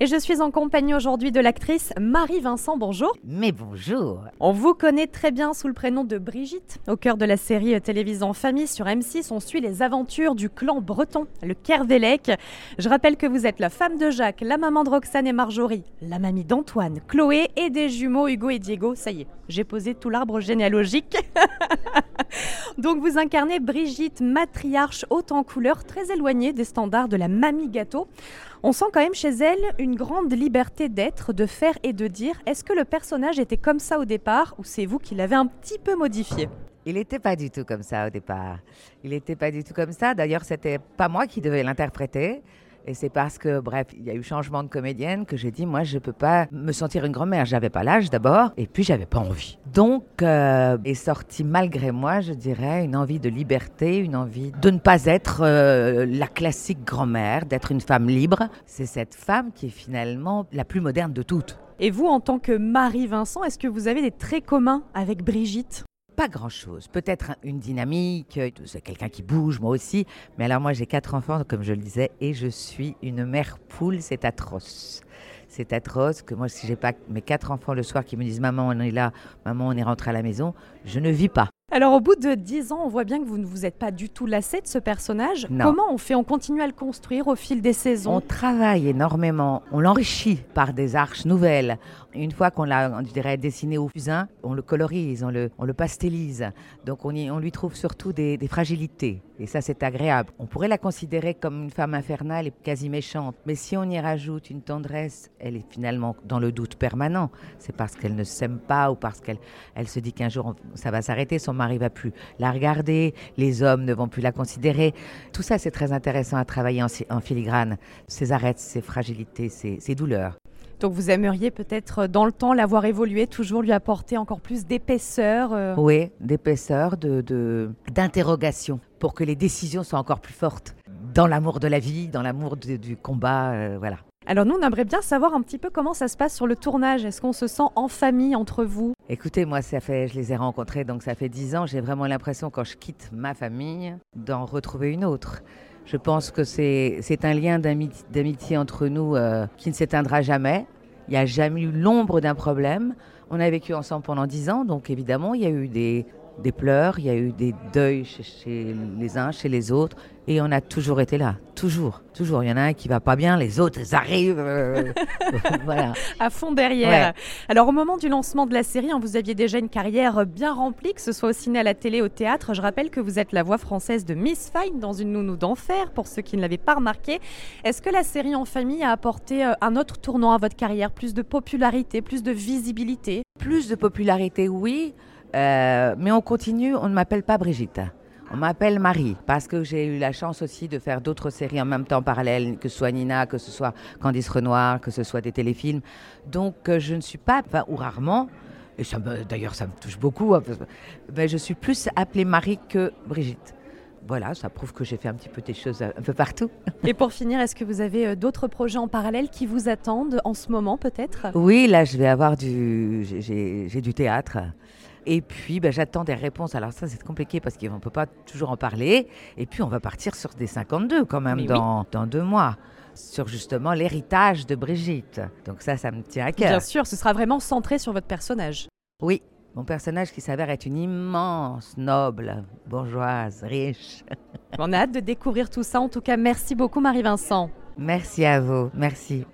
Et je suis en compagnie aujourd'hui de l'actrice Marie Vincent. Bonjour. Mais bonjour. On vous connaît très bien sous le prénom de Brigitte. Au cœur de la série télévisée en famille sur M6, on suit les aventures du clan breton, le Kervelec. Je rappelle que vous êtes la femme de Jacques, la maman de Roxane et Marjorie, la mamie d'Antoine, Chloé et des jumeaux Hugo et Diego. Ça y est, j'ai posé tout l'arbre généalogique. Donc vous incarnez Brigitte, matriarche haute en couleur, très éloignée des standards de la mamie gâteau. On sent quand même chez elle une grande liberté d'être, de faire et de dire. Est-ce que le personnage était comme ça au départ ou c'est vous qui l'avez un petit peu modifié? Il n'était pas du tout comme ça au départ. Il n'était pas du tout comme ça. D'ailleurs, c'était pas moi qui devais l'interpréter. Et c'est parce que, bref, il y a eu changement de comédienne que j'ai dit, moi, je ne peux pas me sentir une grand-mère. J'avais pas l'âge d'abord, et puis j'avais pas envie. Donc, euh, est sorti malgré moi, je dirais, une envie de liberté, une envie de ne pas être euh, la classique grand-mère, d'être une femme libre. C'est cette femme qui est finalement la plus moderne de toutes. Et vous, en tant que Marie Vincent, est-ce que vous avez des traits communs avec Brigitte? Pas grand-chose. Peut-être une dynamique, euh, quelqu'un qui bouge, moi aussi. Mais alors moi j'ai quatre enfants, comme je le disais, et je suis une mère poule, c'est atroce. C'est atroce que moi si j'ai pas mes quatre enfants le soir qui me disent maman on est là, maman on est rentré à la maison, je ne vis pas. Alors au bout de dix ans, on voit bien que vous ne vous êtes pas du tout lassé de ce personnage. Comment on fait? On continue à le construire au fil des saisons? On travaille énormément, on l'enrichit par des arches nouvelles. Une fois qu'on l'a, je dirais, dessiné au fusain, on le colorise, on le, on le pastélise. Donc on, y, on lui trouve surtout des, des fragilités. Et ça, c'est agréable. On pourrait la considérer comme une femme infernale et quasi méchante. Mais si on y rajoute une tendresse, elle est finalement dans le doute permanent. C'est parce qu'elle ne s'aime pas ou parce qu'elle elle se dit qu'un jour ça va s'arrêter, son mari va plus la regarder, les hommes ne vont plus la considérer. Tout ça, c'est très intéressant à travailler en, filigrane. Ces arrêts, ces fragilités, ces, douleurs. Donc vous aimeriez peut-être dans le temps l'avoir évolué, toujours lui apporter encore plus d'épaisseur euh Oui, d'épaisseur, d'interrogation, de, pour que les décisions soient encore plus fortes dans l'amour de la vie, dans l'amour du combat, euh, voilà. Alors nous, on aimerait bien savoir un petit peu comment ça se passe sur le tournage. Est-ce qu'on se sent en famille entre vous? Écoutez, moi, ça fait, je les ai rencontrés, donc ça fait dix ans. J'ai vraiment l'impression, quand je quitte ma famille, d'en retrouver une autre. Je pense que c'est un lien d'amitié entre nous euh, qui ne s'éteindra jamais. Il n'y a jamais eu l'ombre d'un problème. On a vécu ensemble pendant dix ans, donc évidemment, il y a eu des, des pleurs, il y a eu des deuils chez, les uns, chez les autres, et on a toujours été là, toujours, toujours. Il y en a un qui va pas bien, les autres, ils arrivent, euh, voilà. À fond derrière. Alors au moment du lancement de la série, hein, vous aviez déjà une carrière bien remplie, que ce soit au ciné, à la télé, au théâtre. Je rappelle que vous êtes la voix française de Miss Fine dans Une nounou d'enfer, pour ceux qui ne l'avaient pas remarqué. Est-ce que la série en famille a apporté euh, un autre tournant à votre carrière, plus de popularité, plus de visibilité? Plus de popularité, oui. Euh, mais on continue, on ne m'appelle pas Brigitte. On m'appelle Marie parce que j'ai eu la chance aussi de faire d'autres séries en même temps parallèles, que ce soit Nina, que ce soit Candice Renoir, que ce soit des téléfilms. Donc euh, je ne suis pas, ou rarement, et d'ailleurs ça me touche beaucoup, hein, mais je suis plus appelée Marie que Brigitte. Voilà, ça prouve que j'ai fait un petit peu des choses un peu partout. Et pour finir, est-ce que vous avez euh, d'autres projets en parallèle qui vous attendent en ce moment peut-être? Oui, là je vais avoir du, j'ai du théâtre. Et puis, ben, j'attends des réponses. Alors ça, c'est compliqué parce qu'on ne peut pas toujours en parler. Et puis, on va partir sur des 52 quand même dans, dans deux mois sur justement l'héritage de Brigitte. Donc ça, ça me tient à cœur. Bien sûr, ce sera vraiment centré sur votre personnage. Oui, mon personnage qui s'avère être une immense, noble, bourgeoise, riche. On a hâte de découvrir tout ça. En tout cas, merci beaucoup Marie-Vincent. Merci à vous. Merci.